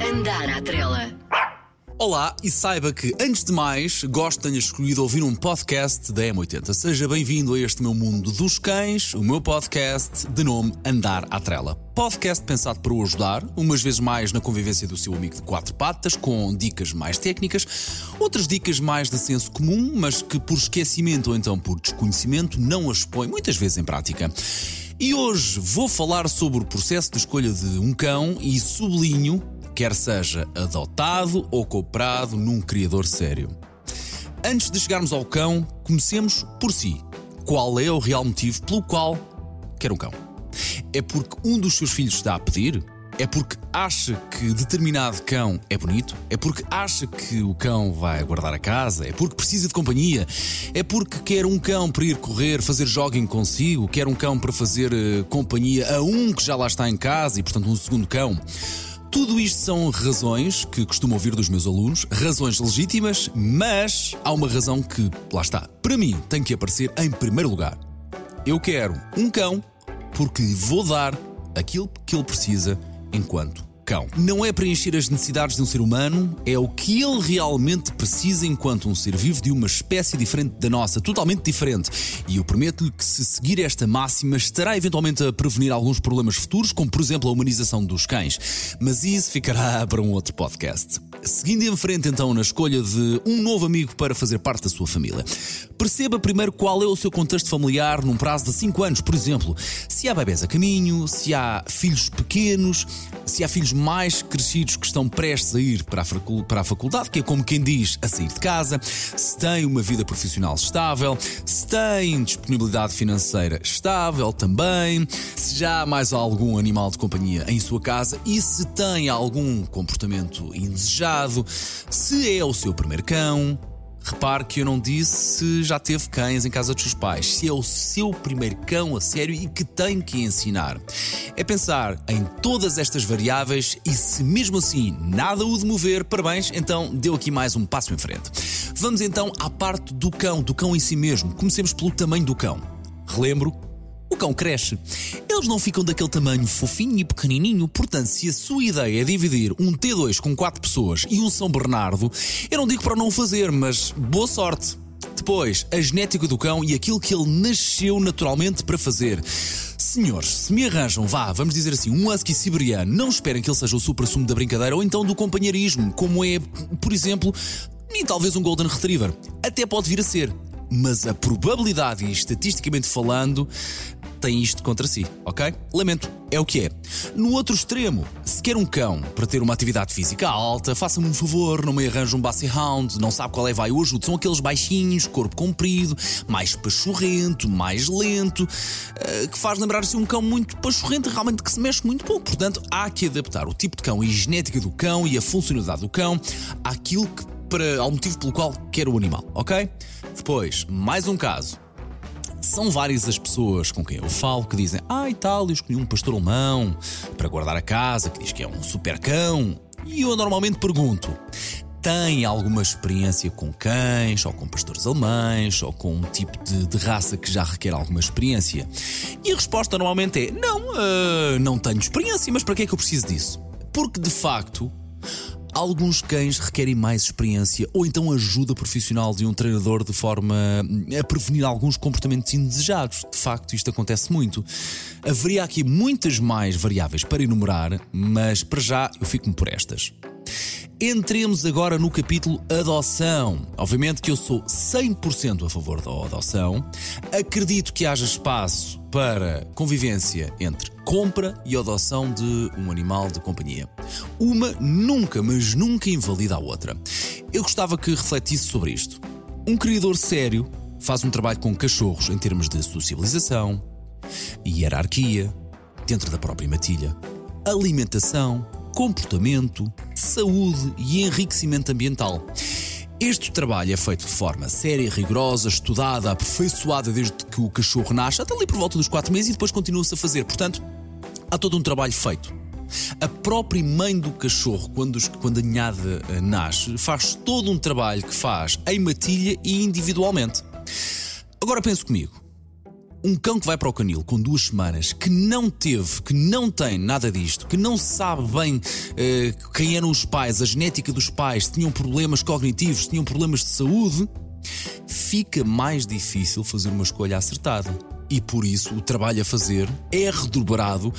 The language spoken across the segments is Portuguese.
Andar à trela. Olá e saiba que, antes de mais, gosto de tenha escolhido ouvir um podcast da M80. Seja bem-vindo a este meu mundo dos cães, o meu podcast de nome Andar à Trela. Podcast pensado para o ajudar, umas vezes mais na convivência do seu amigo de quatro patas, com dicas mais técnicas, outras dicas mais de senso comum, mas que por esquecimento ou então por desconhecimento não as põe muitas vezes em prática. E hoje vou falar sobre o processo de escolha de um cão e sublinho quer seja adotado ou comprado num criador sério. Antes de chegarmos ao cão, comecemos por si. Qual é o real motivo pelo qual quer um cão? É porque um dos seus filhos está a pedir? É porque acha que determinado cão é bonito? É porque acha que o cão vai guardar a casa? É porque precisa de companhia? É porque quer um cão para ir correr, fazer jogging consigo? Quer um cão para fazer uh, companhia a um que já lá está em casa e, portanto, um segundo cão? Tudo isto são razões que costumo ouvir dos meus alunos, razões legítimas, mas há uma razão que, lá está, para mim tem que aparecer em primeiro lugar. Eu quero um cão porque lhe vou dar aquilo que ele precisa enquanto cão. Não é preencher as necessidades de um ser humano, é o que ele realmente precisa enquanto um ser vivo de uma espécie diferente da nossa, totalmente diferente. E eu prometo-lhe que se seguir esta máxima estará eventualmente a prevenir alguns problemas futuros, como por exemplo a humanização dos cães. Mas isso ficará para um outro podcast. Seguindo em frente então na escolha de um novo amigo para fazer parte da sua família. Perceba primeiro qual é o seu contexto familiar num prazo de 5 anos, por exemplo. Se há bebés a caminho, se há filhos pequenos, se há filhos mais crescidos que estão prestes a ir para a, faculdade, que é como quem diz a sair de casa, se tem uma vida profissional estável, se tem disponibilidade financeira estável também, se já há mais algum animal de companhia em sua casa e se tem algum comportamento indesejado, se é o seu primeiro cão, Repare que eu não disse se já teve cães em casa dos seus pais, se é o seu primeiro cão a sério e que tem que ensinar. É pensar em todas estas variáveis e se mesmo assim nada o demover, parabéns, então deu aqui mais um passo em frente. Vamos então à parte do cão, do cão em si mesmo. Comecemos pelo tamanho do cão. Relembro o cão cresce. Eles não ficam daquele tamanho fofinho e pequenininho, portanto, se a sua ideia é dividir um T2 com 4 pessoas e um São Bernardo, eu não digo para não o fazer, mas boa sorte. Depois, a genética do cão e aquilo que ele nasceu naturalmente para fazer. Senhores, se me arranjam, vá, vamos dizer assim, um husky siberiano, não esperem que ele seja o supra-sumo da brincadeira ou então do companheirismo, como é, por exemplo, e talvez um Golden Retriever. Até pode vir a ser mas a probabilidade, e estatisticamente falando, tem isto contra si, ok? Lamento, é o que é. No outro extremo, se quer um cão para ter uma atividade física alta, faça-me um favor, não me arranje um Basset Hound, não sabe qual é vai hoje, são aqueles baixinhos, corpo comprido, mais pachorrento, mais lento, uh, que faz lembrar-se um cão muito pachorrento, realmente que se mexe muito pouco. Portanto, há que adaptar o tipo de cão e a genética do cão e a funcionalidade do cão àquilo que para, ao motivo pelo qual quer o animal, ok? Depois, mais um caso. São várias as pessoas com quem eu falo que dizem: Ah, e tal, eu escolhi um pastor alemão para guardar a casa, que diz que é um super cão. E eu normalmente pergunto: tem alguma experiência com cães, ou com pastores alemães, ou com um tipo de, de, raça que já requer alguma experiência? E a resposta normalmente é: não, uh, não tenho experiência, mas para que é que eu preciso disso? Porque de facto Alguns cães requerem mais experiência ou então ajuda profissional de um treinador de forma a prevenir alguns comportamentos indesejados. De facto, isto acontece muito. Haveria aqui muitas mais variáveis para enumerar, mas para já eu fico-me por estas. Entremos agora no capítulo adoção. Obviamente que eu sou 100% a favor da adoção. Acredito que haja espaço para convivência entre compra e adoção de um animal de companhia. Uma nunca, mas nunca invalida a outra. Eu gostava que refletisse sobre isto. Um criador sério faz um trabalho com cachorros em termos de socialização, hierarquia, dentro da própria matilha, alimentação, comportamento, saúde e enriquecimento ambiental. Este trabalho é feito de forma séria, rigorosa, estudada, aperfeiçoada desde que o cachorro nasce, até ali por volta dos 4 meses e depois continua-se a fazer. Portanto, há todo um trabalho feito. A própria mãe do cachorro, quando, quando a ninhada eh, nasce, faz todo um trabalho que faz em matilha e individualmente. Agora pense comigo. Um cão que vai para o canil com duas semanas, que não teve, que não tem nada disto, que não sabe bem uh, quem eram os pais, a genética dos pais, tinham problemas cognitivos, tinham problemas de saúde, fica mais difícil fazer uma escolha acertada e por isso o trabalho a fazer é redobrado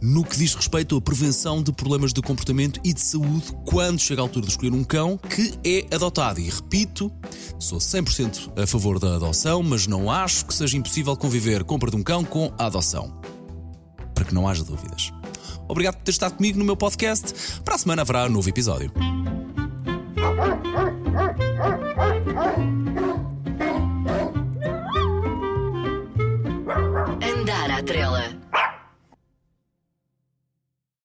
no que diz respeito à prevenção de problemas de comportamento e de saúde quando chega a altura de escolher um cão que é adotado. E repito, sou 100% a favor da adoção, mas não acho que seja impossível conviver compra de um cão com a adoção. Para que não haja dúvidas. Obrigado por ter estado comigo no meu podcast. Para a semana haverá um novo episódio.